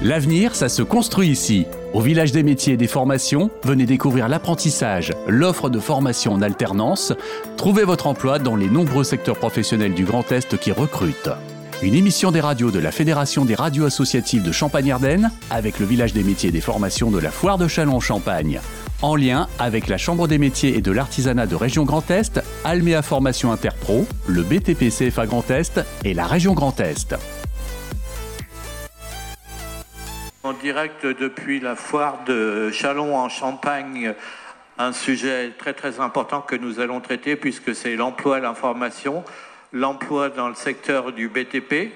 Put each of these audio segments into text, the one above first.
L'avenir, ça se construit ici. Au village des métiers et des formations, venez découvrir l'apprentissage, l'offre de formation en alternance. Trouvez votre emploi dans les nombreux secteurs professionnels du Grand Est qui recrutent. Une émission des radios de la Fédération des radios associatives de Champagne-Ardenne avec le village des métiers et des formations de la Foire de Chalon-Champagne. En lien avec la Chambre des métiers et de l'artisanat de Région Grand Est, Alméa Formation Interpro, le BTP CFA Grand Est et la Région Grand Est. En direct depuis la foire de Chalon en Champagne, un sujet très très important que nous allons traiter puisque c'est l'emploi et l'information, l'emploi dans le secteur du BTP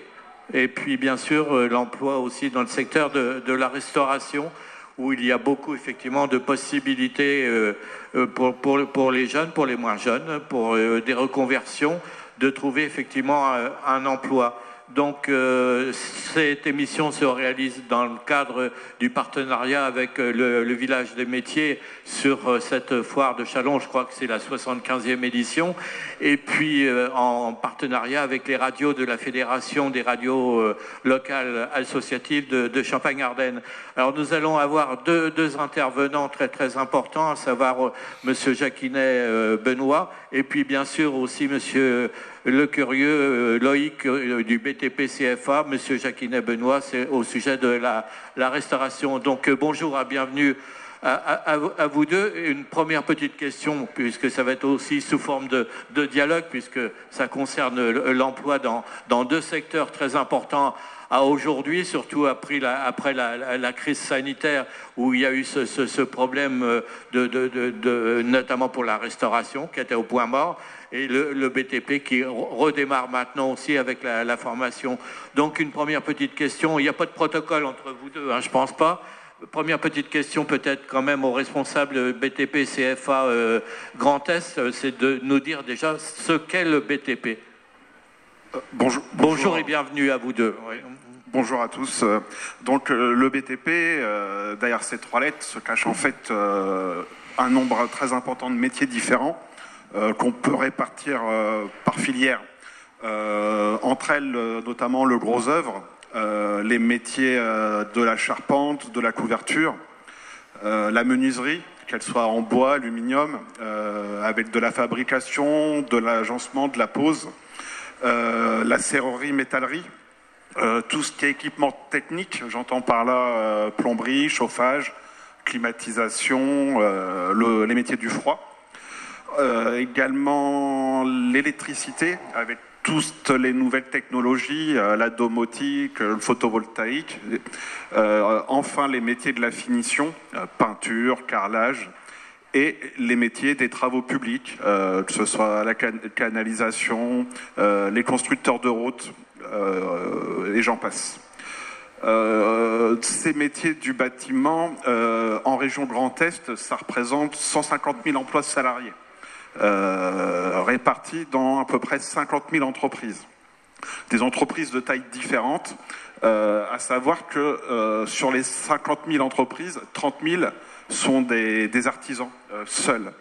et puis bien sûr euh, l'emploi aussi dans le secteur de, la restauration où il y a beaucoup effectivement de possibilités euh, euh, pour, les jeunes, pour les moins jeunes, pour des reconversions, de trouver effectivement un emploi. Donc euh, cette émission se réalise dans le cadre du partenariat avec euh, le, village des métiers sur euh, cette foire de Chalon, je crois que c'est la 75e édition, et puis en partenariat avec les radios de la Fédération des radios locales associatives de, Champagne-Ardenne. Alors nous allons avoir deux, deux, intervenants très très importants, à savoir Monsieur Jacquinet Benoît, et puis bien sûr aussi Monsieur le curieux euh, Loïc euh, du BTP CFA, Monsieur Jacquinet Benoît, c'est au sujet de la, restauration. Donc euh, bonjour et bienvenue à, vous deux. Une première petite question, puisque ça va être aussi sous forme de, dialogue, puisque ça concerne l'emploi dans, deux secteurs très importants à aujourd'hui, surtout après, la, crise sanitaire où il y a eu ce, problème notamment pour la restauration qui était au point mort et le, BTP qui redémarre maintenant aussi avec la, formation. Donc une première petite question, il n'y a pas de protocole entre vous deux, hein, je ne pense pas. Première petite question peut-être quand même au responsable BTP CFA euh, Grand Est, euh, c'est de nous dire déjà ce qu'est le BTP. Euh, bonjour, bonjour, et bienvenue à vous deux. Bonjour à tous. Donc le BTP, derrière ces trois lettres, se cache en fait un nombre très important de métiers différents. Euh, qu'on peut répartir euh, par filière. Euh, entre elles, notamment le gros œuvre, les métiers de la charpente, de la couverture, la menuiserie, qu'elle soit en bois, aluminium, avec de la fabrication, de l'agencement, de la pose, la serrerie, métallerie, tout ce qui est équipement technique, j'entends par là plomberie, chauffage, climatisation, les métiers du froid. Euh, également l'électricité avec toutes les nouvelles technologies, euh, la domotique, le photovoltaïque, euh, enfin les métiers de la finition, peinture, carrelage, et les métiers des travaux publics, que ce soit la canalisation, les constructeurs de routes, et j'en passe. ces métiers du bâtiment, en région Grand Est, ça représente 150 000 emplois salariés. Euh, répartis dans à peu près 50 000 entreprises. Des entreprises de tailles différentes, euh, à savoir que euh, sur les 50 000 entreprises, 30 000 sont des, artisans seuls.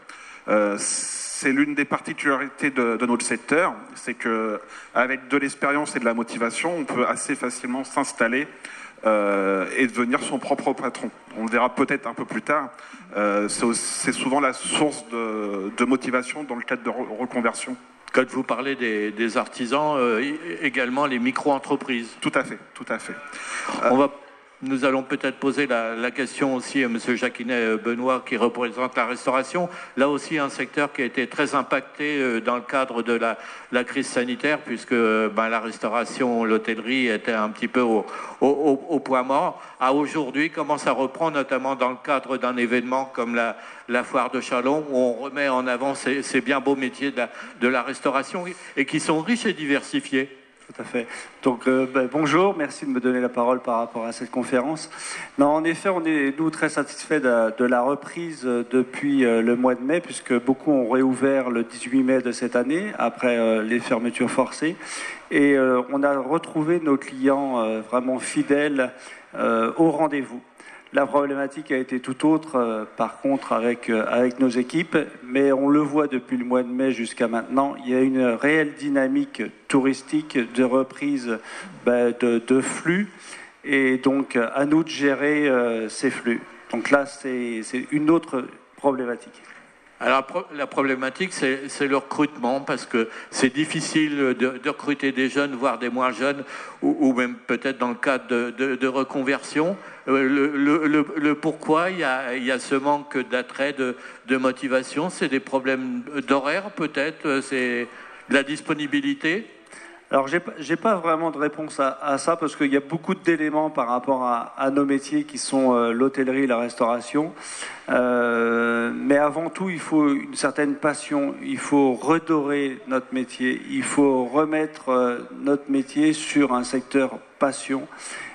c'est l'une des particularités de, de notre secteur, c'est que avec de l'expérience et de la motivation, on peut assez facilement s'installer euh, et devenir son propre patron. On le verra peut-être un peu plus tard. Euh, c'est souvent la source de, motivation dans le cadre de reconversion. Quand vous parlez des, artisans, euh, également les micro-entreprises. Tout à fait, tout à fait. On va nous allons peut-être poser la, question aussi à M. Jacquinet euh, qui représente la restauration. Là aussi, un secteur qui a été très impacté euh, dans le cadre de la, crise sanitaire, puisque ben, la restauration, l'hôtellerie était un petit peu au, point mort. À aujourd'hui, commence à reprendre, notamment dans le cadre d'un événement comme la, foire de Chalon, où on remet en avant ces, bien beaux métiers de la restauration et qui sont riches et diversifiés? Tout à fait. Donc euh, ben, bonjour, merci de me donner la parole par rapport à cette conférence. En effet, on est nous très satisfaits de, la reprise euh, depuis euh, le mois de mai, puisque beaucoup ont réouvert le 18 mai de cette année après les fermetures forcées, et on a retrouvé nos clients vraiment fidèles au rendez-vous. La problématique a été tout autre, euh, par contre, avec, euh, avec nos équipes, mais on le voit depuis le mois de mai jusqu'à maintenant, il y a une réelle dynamique touristique de reprise ben, de, flux et donc à nous de gérer ces flux. Donc là, c'est une autre problématique. Alors la problématique, c'est le recrutement, parce que c'est difficile de, recruter des jeunes, voire des moins jeunes, ou, même peut-être dans le cadre de, reconversion. Euh, le, pourquoi il y, a, ce manque d'attrait, de, motivation, c'est des problèmes d'horaire peut-être, c'est la disponibilité alors, je n'ai pas vraiment de réponse à, ça parce qu'il y a beaucoup d'éléments par rapport à, nos métiers qui sont euh, l'hôtellerie et la restauration. Euh, mais avant tout, il faut une certaine passion. Il faut redorer notre métier. Il faut remettre euh, notre métier sur un secteur passion.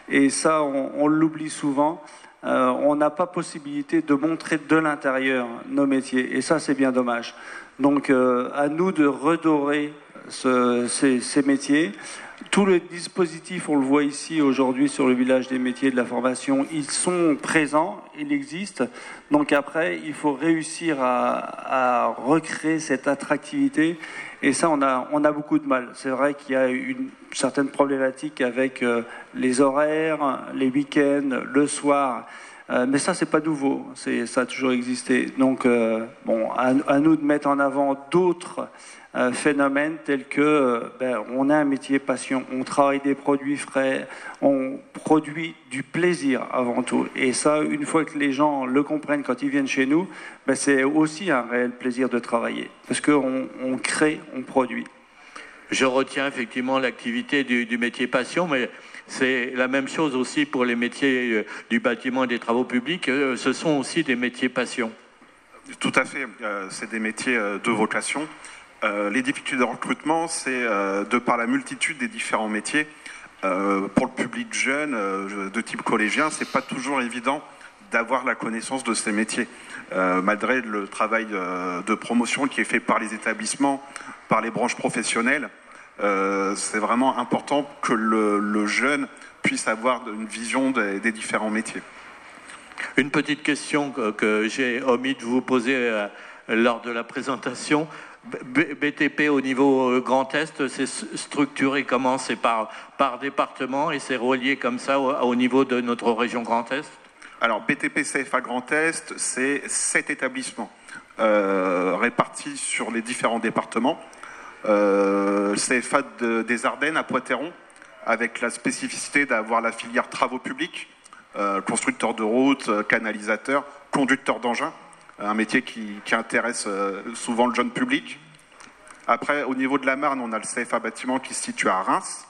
Et ça, on, l'oublie souvent. on n'a pas possibilité de montrer de l'intérieur nos métiers. Et ça, c'est bien dommage. Donc, à nous de redorer ces, métiers. Tout le dispositif, on le voit ici aujourd'hui sur le village des métiers de la formation, ils sont présents, ils existent. Donc après, il faut réussir à, recréer cette attractivité. Et ça, on a, on a beaucoup de mal. C'est vrai qu'il y a une certaine problématique avec euh, les horaires, les week-ends, le soir. Euh, mais ça, c'est pas nouveau. Ça a toujours existé. Donc, euh, bon, à, nous de mettre en avant d'autres phénomène tel que euh, ben, on a un métier passion, on travaille des produits frais, on produit du plaisir avant tout. Et ça, une fois que les gens le comprennent quand ils viennent chez nous, ben, c'est aussi un réel plaisir de travailler parce qu'on on crée, on produit. Je retiens effectivement l'activité du, métier passion, mais c'est la même chose aussi pour les métiers euh, du bâtiment et des travaux publics. Euh, ce sont aussi des métiers passion. Tout à fait. C'est des métiers de vocation. Euh, les difficultés de recrutement, c'est euh, de par la multitude des différents métiers. Euh, pour le public jeune, de type collégien, c'est pas toujours évident d'avoir la connaissance de ces métiers, malgré le travail de promotion qui est fait par les établissements, par les branches professionnelles. C'est vraiment important que le, jeune puisse avoir une vision des, différents métiers. Une petite question que j'ai omis de vous poser lors de la présentation. BTP au niveau euh, Grand Est, c'est structuré comment? C'est par, par département et c'est relié comme ça au, niveau de notre région Grand Est? Alors BTP CFA Grand Est, c'est sept établissements euh, répartis sur les différents départements. Euh, CFA des Ardennes à Poitéron, avec la spécificité d'avoir la filière travaux publics, euh, constructeur de routes, canalisateur, conducteur d'engins un métier qui, intéresse euh, souvent le jeune public. Après, au niveau de la Marne, on a le CFA bâtiment qui se situe à Reims.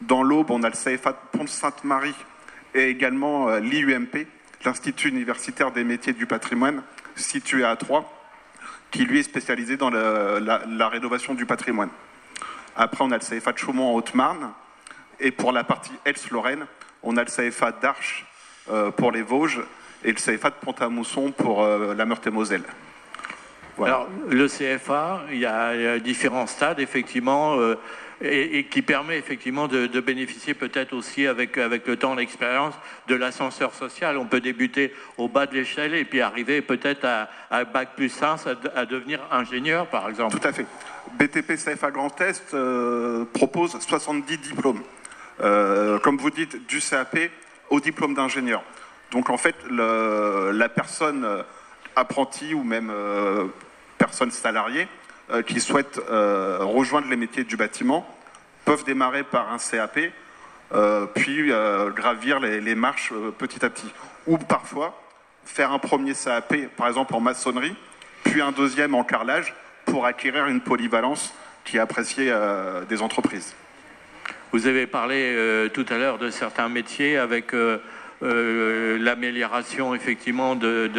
Dans l'Aube, on a le CFA de Pont-Sainte-Marie et également euh, l'IUMP, l'Institut universitaire des métiers du patrimoine, situé à Troyes, qui lui est spécialisé dans la, rénovation du patrimoine. Après, on a le CFA de Chaumont en Haute-Marne. Et pour la partie Else-Lorraine, on a le CFA d'Arche euh, pour les Vosges et le CFA de Pont-à-Mousson pour euh, la Meurthe-et-Moselle. Alors, le CFA, il y a différents stades, effectivement, euh, et, qui permet effectivement de, bénéficier peut-être aussi, avec, avec le temps, l'expérience, de l'ascenseur social. On peut débuter au bas de l'échelle et puis arriver peut-être à, Bac plus 1 à, devenir ingénieur, par exemple. Tout à fait. BTP CFA Grand Est euh, propose 70 diplômes. comme vous dites, du CAP au diplôme d'ingénieur. Donc en fait, la personne euh, apprentie ou même euh, personne salariée euh, qui souhaite rejoindre les métiers du bâtiment peuvent démarrer par un CAP, puis gravir les, marches petit à petit. Ou parfois faire un premier CAP, par exemple en maçonnerie, puis un deuxième en carrelage pour acquérir une polyvalence qui est appréciée des entreprises. Vous avez parlé tout à l'heure de certains métiers avec euh, l'amélioration effectivement de,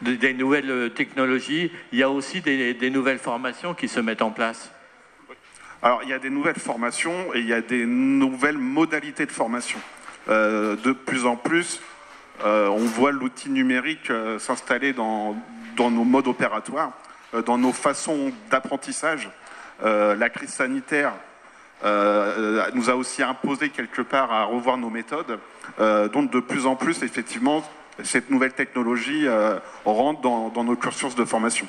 des nouvelles technologies, il y a aussi des, nouvelles formations qui se mettent en place. Alors il y a des nouvelles formations et il y a des nouvelles modalités de formation. Euh, de plus en plus, euh, on voit l'outil numérique s'installer dans, nos modes opératoires, dans nos façons d'apprentissage. la crise sanitaire nous a aussi imposé quelque part à revoir nos méthodes. Euh, donc de plus en plus, effectivement, cette nouvelle technologie euh, rentre dans, nos cursus de formation.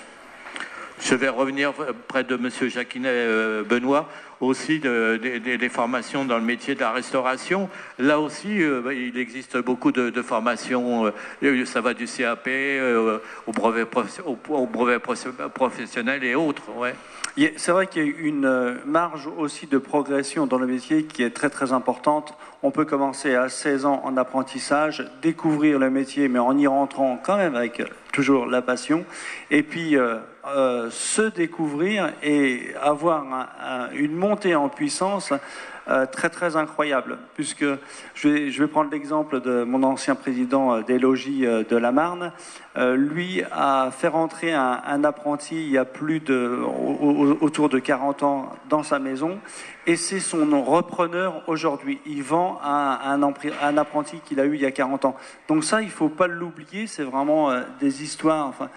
Je vais revenir près de M. Jacquinet euh, Benoît, aussi des formations dans le métier de la restauration. Là aussi, euh, bah, il existe beaucoup de, formations. Euh, ça va du CAP au brevet, au, brevet professionnel et autres. Ouais. C'est vrai qu'il y a une marge aussi de progression dans le métier qui est très très importante. On peut commencer à 16 ans en apprentissage, découvrir le métier, mais en y rentrant quand même avec toujours la passion, et puis euh, se découvrir et avoir une montée en puissance euh, très très incroyable, puisque je vais, je vais prendre l'exemple de mon ancien président euh, des logis de la Marne. lui a fait rentrer un, apprenti il y a plus de autour de 40 ans dans sa maison, et c'est son repreneur aujourd'hui. Il vend un, un, apprenti qu'il a eu il y a 40 ans. Donc ça, il faut pas l'oublier. C'est vraiment des histoires. Enfin,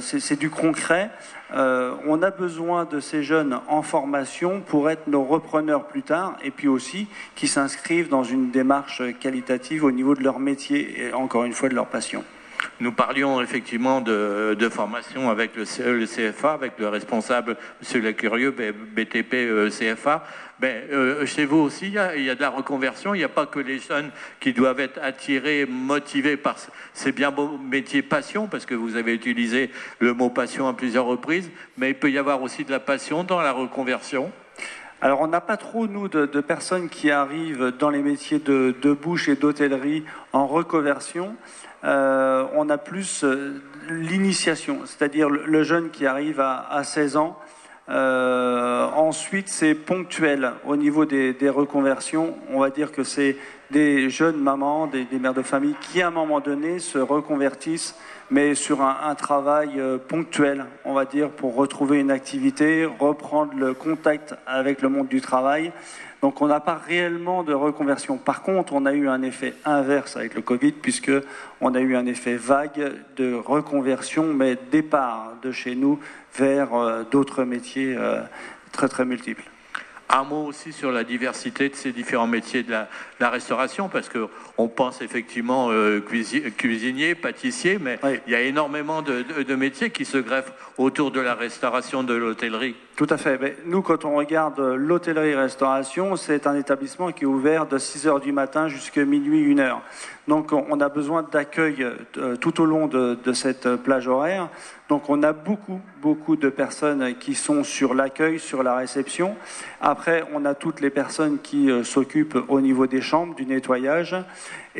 c'est du concret. on a besoin de ces jeunes en formation pour être nos repreneurs plus tard et puis aussi qui s'inscrivent dans une démarche qualitative au niveau de leur métier et encore une fois de leur passion. Nous parlions effectivement de, formation avec le, CFA, avec le responsable, M. Lecurieux, BTP euh, CFA. Ben, euh, chez vous aussi, il y, a, de la reconversion. Il n'y a pas que les jeunes qui doivent être attirés, motivés par ces bien beaux métiers passion, parce que vous avez utilisé le mot passion à plusieurs reprises, mais il peut y avoir aussi de la passion dans la reconversion. Alors, on n'a pas trop, nous, de, personnes qui arrivent dans les métiers de, bouche et d'hôtellerie en reconversion. Euh, on a plus euh, l'initiation, c'est-à-dire le, jeune qui arrive à, 16 ans. Euh, ensuite, c'est ponctuel au niveau des, reconversions. On va dire que c'est des jeunes mamans, des, des, mères de famille qui, à un moment donné, se reconvertissent mais sur un, travail euh, ponctuel, on va dire, pour retrouver une activité, reprendre le contact avec le monde du travail. Donc on n'a pas réellement de reconversion. Par contre, on a eu un effet inverse avec le Covid, puisque on a eu un effet vague de reconversion, mais départ de chez nous vers euh, d'autres métiers euh, très très multiples. Un mot aussi sur la diversité de ces différents métiers de la, restauration, parce qu'on pense effectivement euh, cuisinier, pâtissier, mais il y a énormément de, métiers qui se greffent autour de la restauration de l'hôtellerie. Tout à fait. Mais nous, quand on regarde l'hôtellerie-restauration, c'est un établissement qui est ouvert de 6 heures du matin jusqu'à minuit, 1 heure. Donc on a besoin d'accueil euh, tout au long de, cette plage horaire. Donc on a beaucoup, beaucoup de personnes qui sont sur l'accueil, sur la réception. Après, on a toutes les personnes qui euh, s'occupent au niveau des chambres, du nettoyage.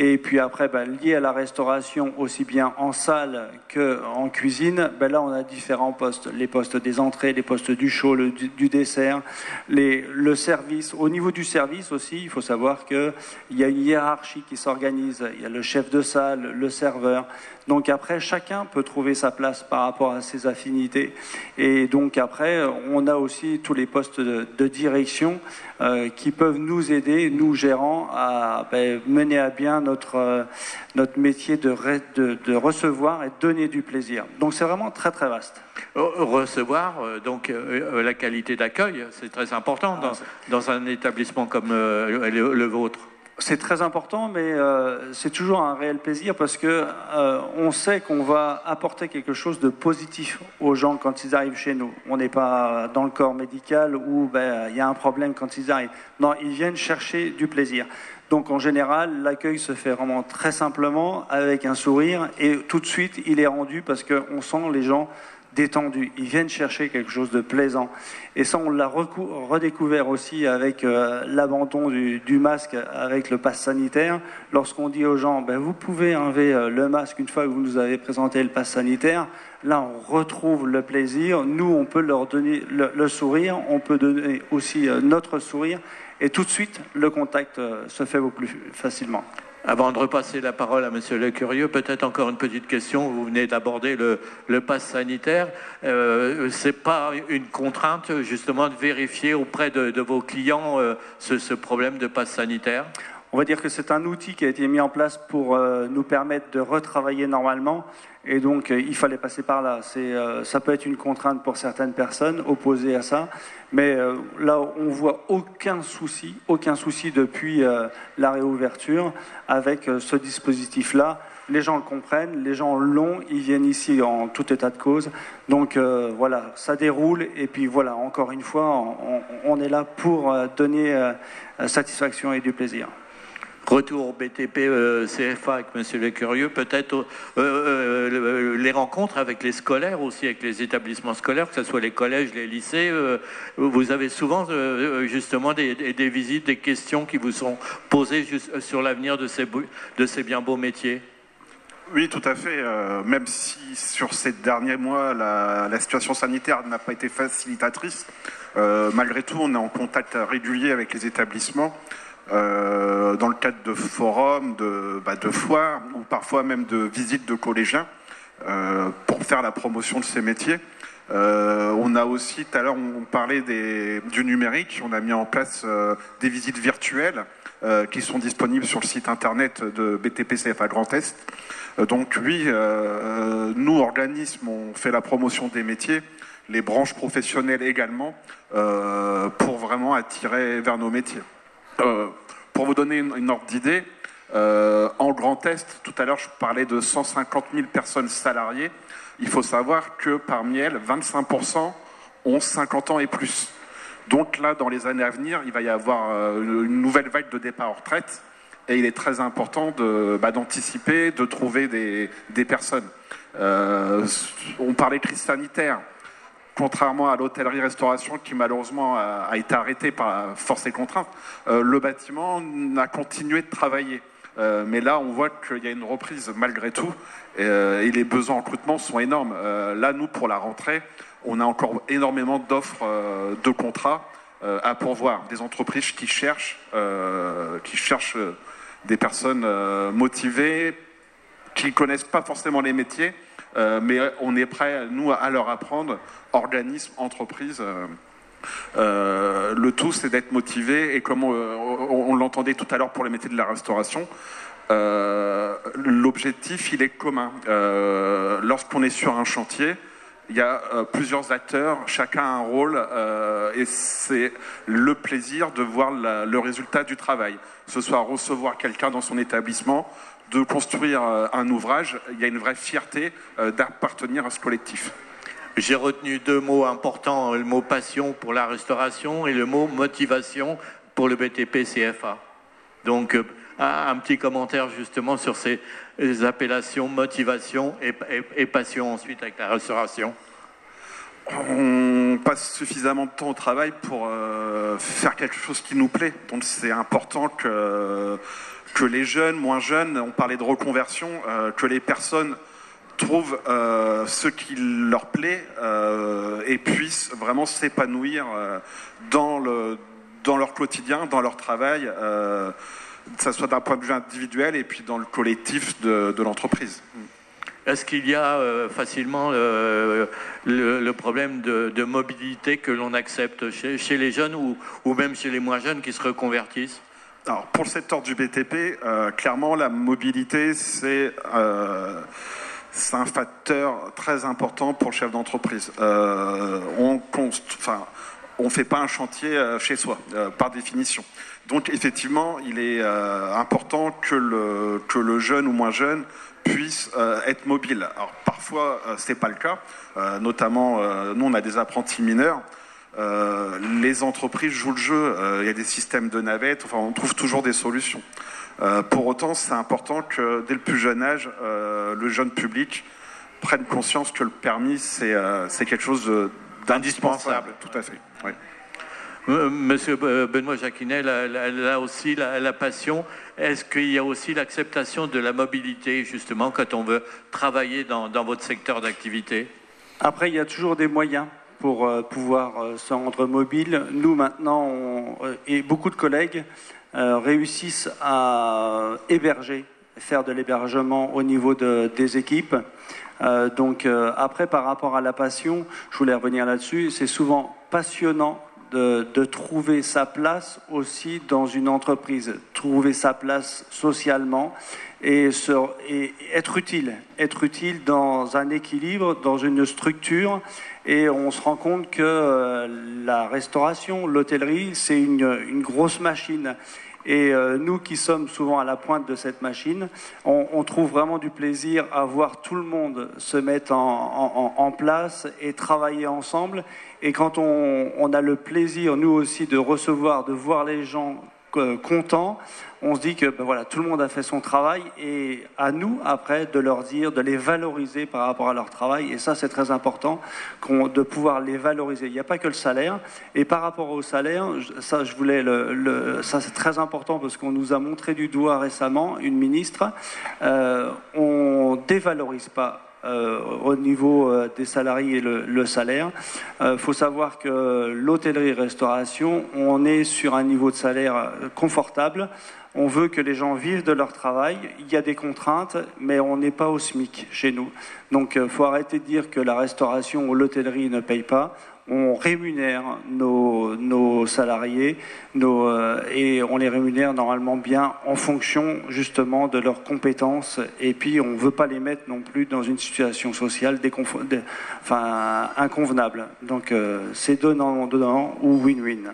Et puis après, ben, lié à la restauration, aussi bien en salle qu'en cuisine, ben là on a différents postes. Les postes des entrées, les postes du chaud, du, dessert, le service. Au niveau du service aussi, il faut savoir qu'il y a une hiérarchie qui s'organise. Il y a le chef de salle, le serveur. Donc après, chacun peut trouver sa place par rapport à ses affinités. Et donc après, on a aussi tous les postes de, direction euh, qui peuvent nous aider, nous gérants, à ben, mener à bien notre, euh, notre métier de, de, recevoir et donner du plaisir. Donc c'est vraiment très très vaste. Recevoir, euh, donc la qualité d'accueil, c'est très important dans, dans, un établissement comme le vôtre. C'est très important, mais euh, c'est toujours un réel plaisir parce que euh, on sait qu'on va apporter quelque chose de positif aux gens quand ils arrivent chez nous. On n'est pas dans le corps médical où ben, il y a un problème quand ils arrivent. Non, ils viennent chercher du plaisir. Donc en général, l'accueil se fait vraiment très simplement avec un sourire et tout de suite il est rendu parce qu'on sent les gens détendus. Ils viennent chercher quelque chose de plaisant. Et ça, on l'a redécouvert aussi avec euh, l'abandon du, masque, avec le pass sanitaire. Lorsqu'on dit aux gens, ben, vous pouvez enlever euh, le masque une fois que vous nous avez présenté le pass sanitaire, là, on retrouve le plaisir. Nous, on peut leur donner le, sourire, on peut donner aussi euh, notre sourire. Et tout de suite, le contact se fait beaucoup plus facilement. Avant de repasser la parole à Monsieur Le Curieux, peut-être encore une petite question. Vous venez d'aborder le, pass sanitaire. Euh, c'est pas une contrainte justement de vérifier auprès de, vos clients euh, ce, ce, problème de passe sanitaire? On va dire que c'est un outil qui a été mis en place pour euh, nous permettre de retravailler normalement. Et donc, euh, il fallait passer par là. Euh, ça peut être une contrainte pour certaines personnes opposées à ça. Mais là, on voit aucun souci, aucun souci depuis la réouverture avec ce dispositif-là. Les gens le comprennent, les gens l'ont, ils viennent ici en tout état de cause. Donc voilà, ça déroule. Et puis voilà, encore une fois, on, on est là pour donner satisfaction et du plaisir retour au BTP euh, CFA avec Monsieur Le Curieux, peut-être euh, euh, les rencontres avec les scolaires aussi, avec les établissements scolaires, que ce soit les collèges, les lycées. vous avez souvent justement des, visites, des questions qui vous sont posées sur l'avenir de ces, de ces bien beaux métiers? Oui, tout à fait. même si sur ces derniers mois, la situation sanitaire n'a pas été facilitatrice, malgré tout, on est en contact régulier avec les établissements. Euh, dans le cadre de forums, de, bah, de, foires ou parfois même de visites de collégiens euh, pour faire la promotion de ces métiers. Euh, on a aussi, tout à l'heure, on parlait du numérique. On a mis en place des visites virtuelles qui sont disponibles sur le site internet de BTPCFA Grand Est. donc oui, nous, organismes, on fait la promotion des métiers, les branches professionnelles également, pour vraiment attirer vers nos métiers. Euh, vous donner une, ordre d'idée, euh, en Grand Est, tout à l'heure je parlais de 150 000 personnes salariées. Il faut savoir que parmi elles, 25% ont 50 ans et plus. Donc là, dans les années à venir, il va y avoir euh, une nouvelle vague de départ en retraite. Et il est très important bah, d'anticiper, de, trouver des, des personnes. on parlait de crise sanitaire contrairement à l'hôtellerie-restauration qui malheureusement a, été arrêtée par force et contrainte, euh, le bâtiment a continué de travailler. Euh, mais là, on voit qu'il y a une reprise malgré tout euh, et les besoins en recrutement sont énormes. là, nous, pour la rentrée, on a encore énormément d'offres de contrats à pourvoir. Des entreprises qui cherchent, qui cherchent des personnes motivées, qui ne connaissent pas forcément les métiers, euh, mais on est prêt, nous, à leur apprendre, organismes, entreprises. Euh, euh, le tout, c'est d'être motivé, et comme on, l'entendait tout à l'heure pour les métiers de la restauration, l'objectif, il est commun. Lorsqu'on est sur un chantier, il y a plusieurs acteurs, chacun a un rôle, et c'est le plaisir de voir le résultat du travail. Ce soit recevoir quelqu'un dans son établissement, de construire euh, un ouvrage, il y a une vraie fierté euh, d'appartenir à ce collectif. J'ai retenu deux mots importants, le mot passion pour la restauration et le mot motivation pour le BTP CFA. Donc, euh, un petit commentaire justement sur ces appellations motivation et, passion ensuite avec la restauration. On passe suffisamment de temps au travail pour faire quelque chose qui nous plaît. Donc c'est important que que les jeunes, moins jeunes, on parlait de reconversion, euh, que les personnes trouvent euh, ce qui leur plaît euh, et puissent vraiment s'épanouir dans, le, dans leur quotidien, dans leur travail, que ce soit d'un point de vue individuel et puis dans le collectif de, l'entreprise. Est-ce qu'il y a facilement le, problème de, mobilité que l'on accepte chez, les jeunes ou, ou, même chez les moins jeunes qui se reconvertissent? Alors, pour le secteur du BTP, euh, clairement, la mobilité, euh, c'est un facteur très important pour le chef d'entreprise. Euh, on ne fait pas un chantier chez soi, par définition. Donc, effectivement, il est important que le, que le jeune ou moins jeune puisse être mobile. Alors, parfois, ce n'est pas le cas. notamment, nous, on a des apprentis mineurs. Euh, les entreprises jouent le jeu. Euh, il y a des systèmes de navettes. Enfin, on trouve toujours des solutions. Euh, pour autant, c'est important que dès le plus jeune âge, le jeune public prenne conscience que le permis, c'est quelque chose d'indispensable. Tout à fait. Monsieur Benoît Jacquinet, là, aussi la, passion, est-ce qu'il y a aussi l'acceptation de la mobilité, justement, quand on veut travailler dans votre secteur d'activité? Après, il y a toujours des moyens pour euh, pouvoir euh, se rendre mobile. Nous, maintenant, euh, et beaucoup de collègues réussissent à héberger, faire de l'hébergement au niveau de, des équipes. donc après, par rapport à la passion, je voulais revenir là-dessus, c'est souvent passionnant de, trouver sa place aussi dans une entreprise, trouver sa place socialement et, être utile, être utile dans un équilibre, dans une structure. Et on se rend compte que euh, la restauration, l'hôtellerie, c'est une, grosse machine. Et euh, nous qui sommes souvent à la pointe de cette machine, on, trouve vraiment du plaisir à voir tout le monde se mettre en, place et travailler ensemble. Et quand on, a le plaisir, nous aussi, de recevoir, de voir les gens contents, on se dit que ben voilà, tout le monde a fait son travail et à nous après de leur dire, de les valoriser par rapport à leur travail. Et ça, c'est très important de pouvoir les valoriser. Il n'y a pas que le salaire. Et par rapport au salaire, ça, je voulais ça c'est très important parce qu'on nous a montré du doigt récemment une ministre. Euh, on dévalorise pas euh, au niveau euh, des salariés et le, le salaire. Il euh, faut savoir que l'hôtellerie-restauration, on est sur un niveau de salaire confortable. On veut que les gens vivent de leur travail. Il y a des contraintes, mais on n'est pas au SMIC chez nous. Donc il faut arrêter de dire que la restauration ou l'hôtellerie ne paye pas on rémunère nos, nos salariés nos, euh, et on les rémunère normalement bien en fonction justement de leurs compétences et puis on ne veut pas les mettre non plus dans une situation sociale enfin, inconvenable. Donc euh, c'est donnant-donnant ou win-win.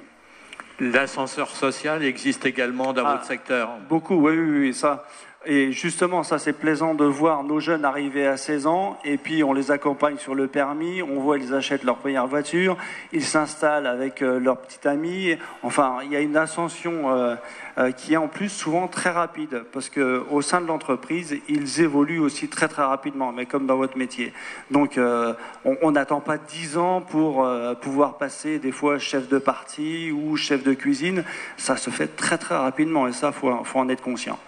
L'ascenseur social existe également dans Ah, votre secteur Beaucoup, oui, oui, oui, ça. Et justement, ça c'est plaisant de voir nos jeunes arriver à 16 ans et puis on les accompagne sur le permis, on voit ils achètent leur première voiture, ils s'installent avec euh, leur petit ami. Enfin, il y a une ascension euh, euh, qui est en plus souvent très rapide parce que au sein de l'entreprise, ils évoluent aussi très très rapidement, mais comme dans votre métier. Donc, on n'attend pas 10 ans pour pouvoir passer des fois chef de partie ou chef de cuisine. Ça se fait très très rapidement et ça, faut, faut en être conscient.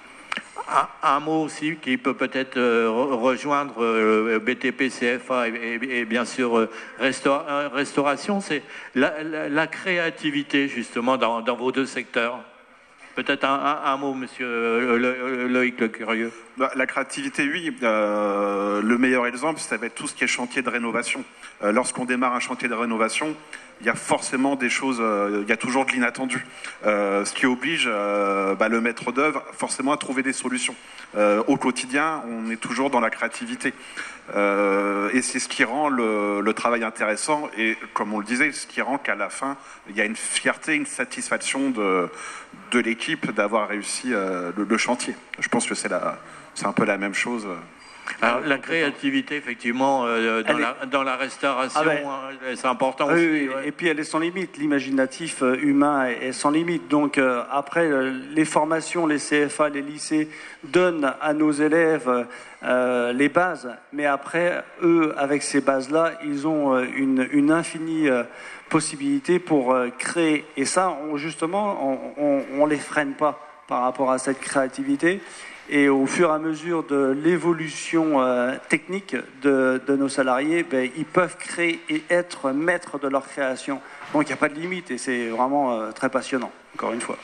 Un, mot aussi qui peut peut-être euh, rejoindre euh, BTP, CFA et, bien sûr euh, restaura restauration, c'est la, créativité justement dans, vos deux secteurs. Peut-être un, mot, monsieur Loïc Le Curieux. La créativité, oui. Le meilleur exemple, ça va être tout ce qui est chantier de rénovation. Lorsqu'on démarre un chantier de rénovation, il y a forcément des choses, euh, il y a toujours de l'inattendu, euh, ce qui oblige euh, bah, le maître d'œuvre forcément à trouver des solutions. Au quotidien, on est toujours dans la créativité. Et c'est ce qui rend le, travail intéressant et, comme on le disait, ce qui rend qu'à la fin, il y a une fierté, une satisfaction de, l'équipe d'avoir réussi le, chantier. Je pense que c'est un peu la même chose. Alors, la créativité, effectivement, euh, dans, la, est... dans, la, restauration, ah ben, hein, c'est important oui, aussi. Oui, ouais. Et puis elle est sans limite. L'imaginatif euh, humain est, est, sans limite. Donc euh, après, les formations, les CFA, les lycées donnent à nos élèves euh, les bases. Mais après, eux, avec ces bases-là, ils ont une, une infinie possibilité pour créer. Et ça, on, justement, on ne les freine pas par rapport à cette créativité. Et au fur et à mesure de l'évolution euh, technique de, nos salariés, ben, ils peuvent créer et être maîtres de leur création. Donc il n'y a pas de limite et c'est vraiment euh, très passionnant, encore une fois.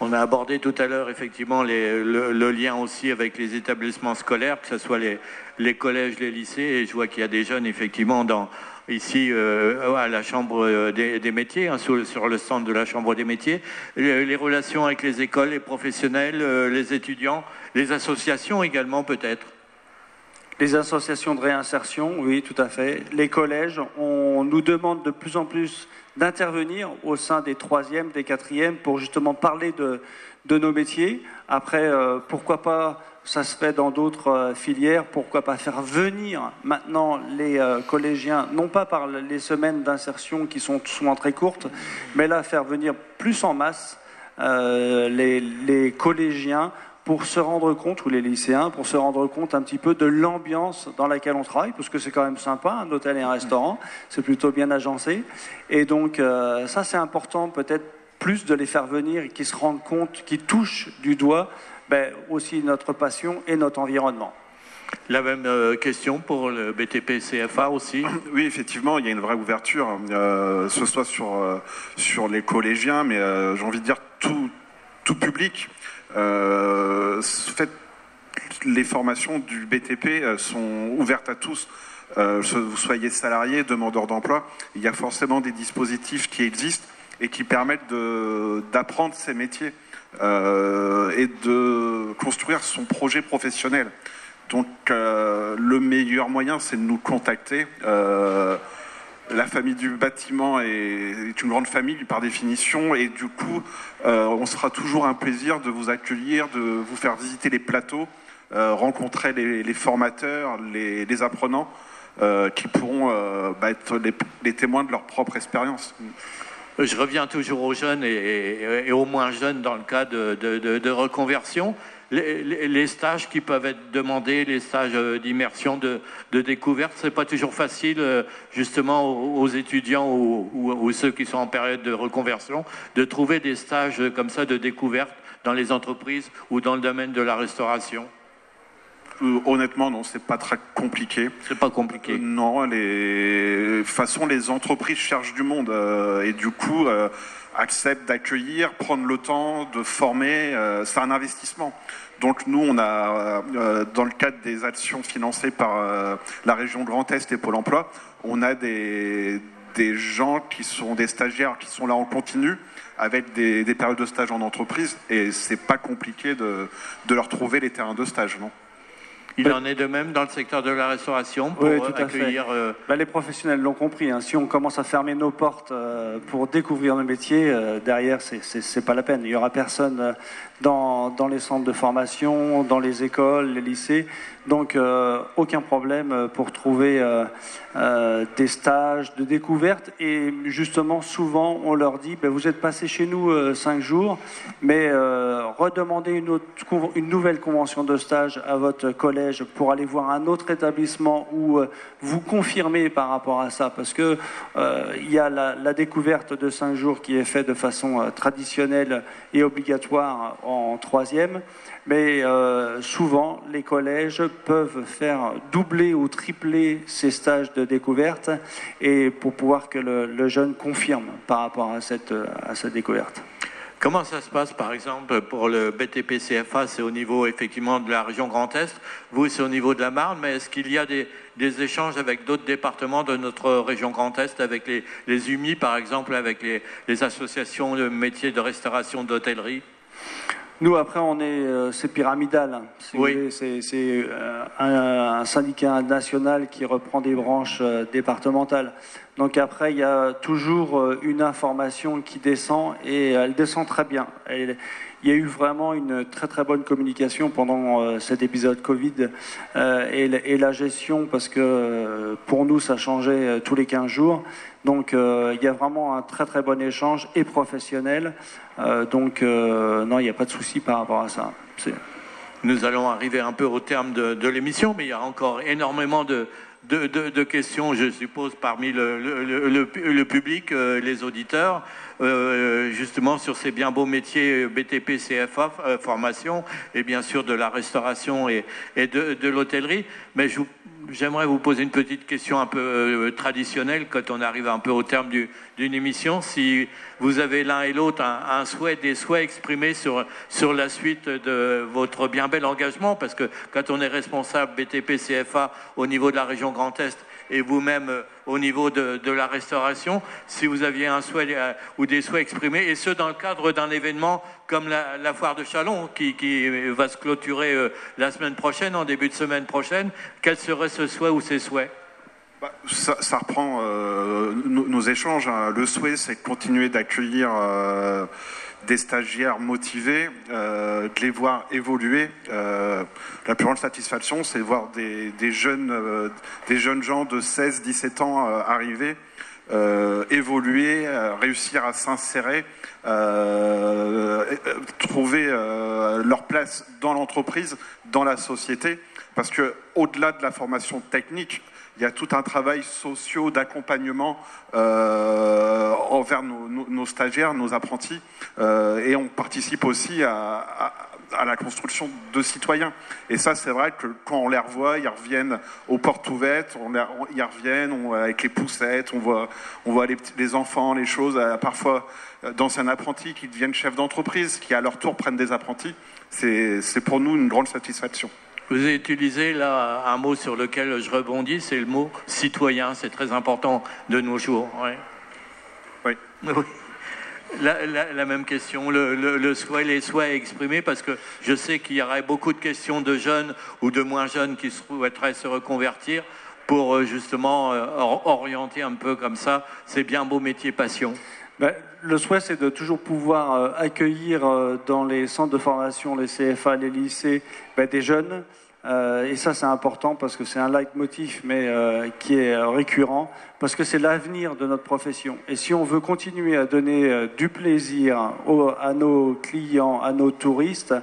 On a abordé tout à l'heure effectivement le, lien aussi avec les établissements scolaires, que ce soit les collèges, les lycées, et je vois qu'il y a des jeunes effectivement dans, ici euh, à la Chambre des, des métiers, hein, sur, le stand de la Chambre des métiers, les, relations avec les écoles, les professionnels, euh, les étudiants, les associations également peut-être. Les associations de réinsertion, oui, tout à fait. Les collèges, on nous demande de plus en plus d'intervenir au sein des troisièmes, des quatrièmes, pour justement parler de, nos métiers. Après, euh, pourquoi pas ça se fait dans d'autres euh, filières. Pourquoi pas faire venir maintenant les euh, collégiens, non pas par les semaines d'insertion qui sont souvent très courtes, mais là faire venir plus en masse euh, les, les, collégiens pour se rendre compte, ou les lycéens, pour se rendre compte un petit peu de l'ambiance dans laquelle on travaille, parce que c'est quand même sympa, un hôtel et un restaurant, c'est plutôt bien agencé. Et donc ça c'est important peut-être plus de les faire venir et qu'ils se rendent compte, qu'ils touchent du doigt ben, aussi notre passion et notre environnement. La même euh, question pour le BTP CFA aussi Oui, effectivement, il y a une vraie ouverture, euh, ce soit sur, euh, sur les collégiens, mais euh, j'ai envie de dire tout, tout public. Euh, fait, les formations du BTP sont ouvertes à tous. vous soyez salarié, demandeur d'emploi, il y a forcément des dispositifs qui existent et qui permettent d'apprendre ces métiers et de construire son projet professionnel. Donc le meilleur moyen, c'est de nous contacter. la famille du bâtiment est, une grande famille par définition et du coup, on sera toujours un plaisir de vous accueillir, de vous faire visiter les plateaux, rencontrer les, formateurs, les apprenants. Euh, qui pourront euh, bah, être les, témoins de leur propre expérience. Je reviens toujours aux jeunes et, aux moins jeunes dans le cas de, reconversion. Les, stages qui peuvent être demandés, les stages euh, d'immersion, de, découverte, c'est pas toujours facile justement aux, étudiants ou, ceux qui sont en période de reconversion de trouver des stages comme ça de découverte dans les entreprises ou dans le domaine de la restauration. Euh, honnêtement, non, c'est pas très compliqué. C'est pas compliqué. Euh, non, les de toute façon, les entreprises cherchent du monde euh, et du coup acceptent d'accueillir, prendre le temps de former. c'est un investissement. Donc nous, on a, dans le cadre des actions financées par la région Grand Est et Pôle Emploi, on a des, des gens qui sont des stagiaires qui sont là en continu avec des, des périodes de stage en entreprise et c'est pas compliqué de, de leur trouver les terrains de stage, non il en est de même dans le secteur de la restauration pour oui, tout accueillir. Euh, bah, les professionnels l'ont compris. Hein. Si on commence à fermer nos portes euh, pour découvrir nos métiers, euh, derrière, c'est pas la peine. Il y aura personne dans, les centres de formation, dans les écoles, les lycées. Donc, aucun problème pour trouver des stages de découverte. Et justement, souvent, on leur dit ben, vous êtes passé chez nous cinq jours, mais redemandez une, nouvelle convention de stage à votre collègue pour aller voir un autre établissement où euh, vous confirmez par rapport à ça, parce que euh, il y a la, découverte de cinq jours qui est faite de façon euh, traditionnelle et obligatoire en troisième, mais souvent les collèges peuvent faire doubler ou tripler ces stages de découverte et pour pouvoir que le, le jeune confirme par rapport à cette, à cette découverte. Comment ça se passe, par exemple, pour le BTP-CFA C'est au niveau, effectivement, de la région Grand Est? Vous, c'est au niveau de la Marne, mais est-ce qu'il y a des, échanges avec d'autres départements de notre région Grand Est, avec les, les UMI, par exemple, avec les, associations de métiers de restauration, d'hôtellerie? Nous, après, on est, euh, c'est pyramidal. oui. C'est euh, un, syndicat national qui reprend des branches euh, départementales. Donc après, il y a toujours une information qui descend et elle descend très bien. il y a eu vraiment une très très bonne communication pendant cet épisode Covid et, la gestion parce que pour nous ça changeait tous les 15 jours. Donc il y a vraiment un très très bon échange et professionnel. donc non, il n'y a pas de souci par rapport à ça. Nous allons arriver un peu au terme de l'émission, mais il y a encore énormément de, questions, je suppose, parmi le, public, euh, les auditeurs, euh, justement sur ces bien beaux métiers BTP, CFA, euh, formation, et bien sûr de la restauration et, de, l'hôtellerie. Mais j'aimerais vous poser une petite question un peu euh, traditionnelle quand on arrive un peu au terme d'une émission. Si vous avez l'un et l'autre un, souhait, des souhaits exprimés sur, sur la suite de votre bien bel engagement, parce que quand on est responsable BTP CFA au niveau de la région Grand Est, et vous-même euh, au niveau de, la restauration, si vous aviez un souhait euh, ou des souhaits exprimés, et ce dans le cadre d'un événement comme la, foire de Chalon qui, va se clôturer euh, la semaine prochaine, en début de semaine prochaine, quel serait ce souhait ou ces souhaits? Bah, ça, reprend nos, échanges. Hein. Le souhait, c'est de continuer d'accueillir des stagiaires motivés, euh, de les voir évoluer. Euh, la plus grande satisfaction, c'est de voir des, jeunes, euh, des jeunes gens de 16-17 ans arriver, évoluer, réussir à s'insérer, trouver leur place dans l'entreprise, dans la société. Parce que au-delà de la formation technique, il y a tout un travail social d'accompagnement euh, envers nos, stagiaires, nos apprentis, euh, et on participe aussi à, la construction de citoyens. Et ça, c'est vrai que quand on les revoit, ils reviennent aux portes ouvertes, on ils reviennent avec les poussettes, on voit, on voit les, enfants, les choses, euh, parfois d'anciens apprentis qui deviennent chefs d'entreprise, qui à leur tour prennent des apprentis. C'est pour nous une grande satisfaction. Vous avez utilisé là un mot sur lequel je rebondis, c'est le mot citoyen. C'est très important de nos jours. Oui. oui. la, même question, le, souhait, les souhaits exprimés, parce que je sais qu'il y aurait beaucoup de questions de jeunes ou de moins jeunes qui souhaiteraient se reconvertir pour euh, justement euh, orienter un peu comme ça ces bien beaux métiers passion. Ben, le souhait, c'est de toujours pouvoir euh, accueillir dans les centres de formation, les CFA, les lycées, ben, des jeunes euh, et ça, c'est important parce que c'est un leitmotiv, mais euh, qui est euh, récurrent, parce que c'est l'avenir de notre profession. Et si on veut continuer à donner du plaisir à nos clients, à nos touristes,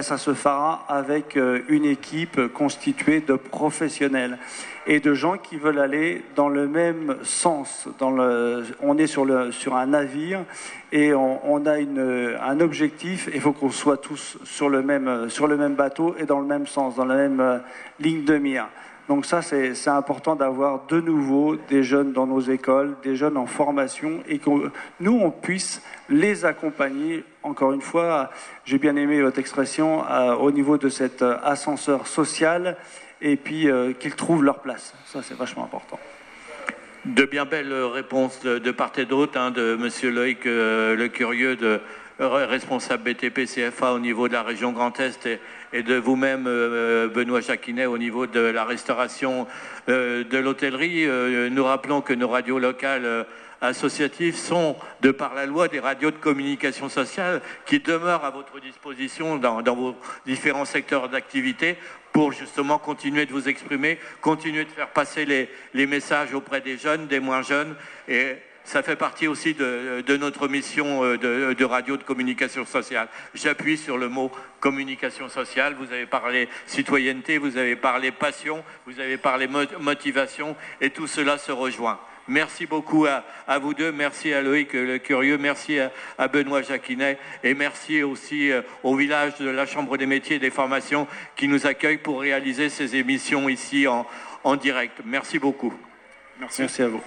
ça se fera avec une équipe constituée de professionnels et de gens qui veulent aller dans le même sens. On est sur, un navire et on, a un objectif. Il faut qu'on soit tous sur le, même, sur le même bateau et dans le même sens, dans la même euh, ligne de mire. Donc ça, c'est important d'avoir de nouveau des jeunes dans nos écoles, des jeunes en formation, et que nous, on puisse les accompagner. Encore une fois, j'ai bien aimé votre expression euh, au niveau de cet euh, ascenseur social et puis euh, qu'ils trouvent leur place. Ça, c'est vachement important. De bien belles réponses de, part et d'autre, hein, de M. Loïc Le Curieux, de, responsable BTP CFA au niveau de la région Grand Est, et, de vous-même, euh, Benoît Jacquinet, au niveau de la restauration de l'hôtellerie. nous rappelons que nos radios locales associatives sont, de par la loi, des radios de communication sociale qui demeurent à votre disposition dans, vos différents secteurs d'activité pour justement continuer de vous exprimer, continuer de faire passer les, messages auprès des jeunes, des moins jeunes. Et ça fait partie aussi de, notre mission euh, de, radio de communication sociale. J'appuie sur le mot communication sociale. Vous avez parlé citoyenneté, vous avez parlé passion, vous avez parlé motivation, et tout cela se rejoint. Merci beaucoup à, vous deux, merci à Loïc Le Curieux, merci à, Benoît Jacquinet et merci aussi euh, au village de la Chambre des métiers et des formations qui nous accueille pour réaliser ces émissions ici en, direct. Merci beaucoup. merci à vous.